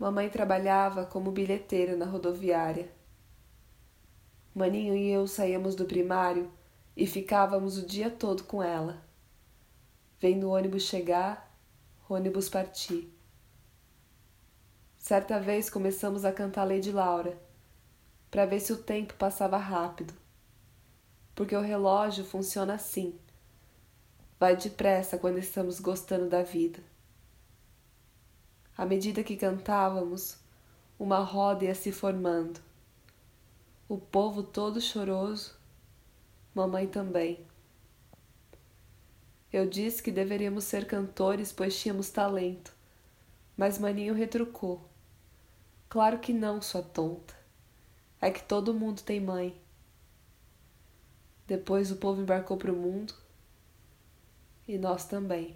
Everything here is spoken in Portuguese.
Mamãe trabalhava como bilheteira na rodoviária. Maninho e eu saíamos do primário e ficávamos o dia todo com ela, vendo o ônibus chegar, ônibus partir. Certa vez começamos a cantar Lady Laura, para ver se o tempo passava rápido, porque o relógio funciona assim, vai depressa quando estamos gostando da vida. À medida que cantávamos, uma roda ia se formando. O povo todo choroso, mamãe também. Eu disse que deveríamos ser cantores, pois tínhamos talento, mas Maninho retrucou. Claro que não, sua tonta. É que todo mundo tem mãe. Depois o povo embarcou para o mundo e nós também.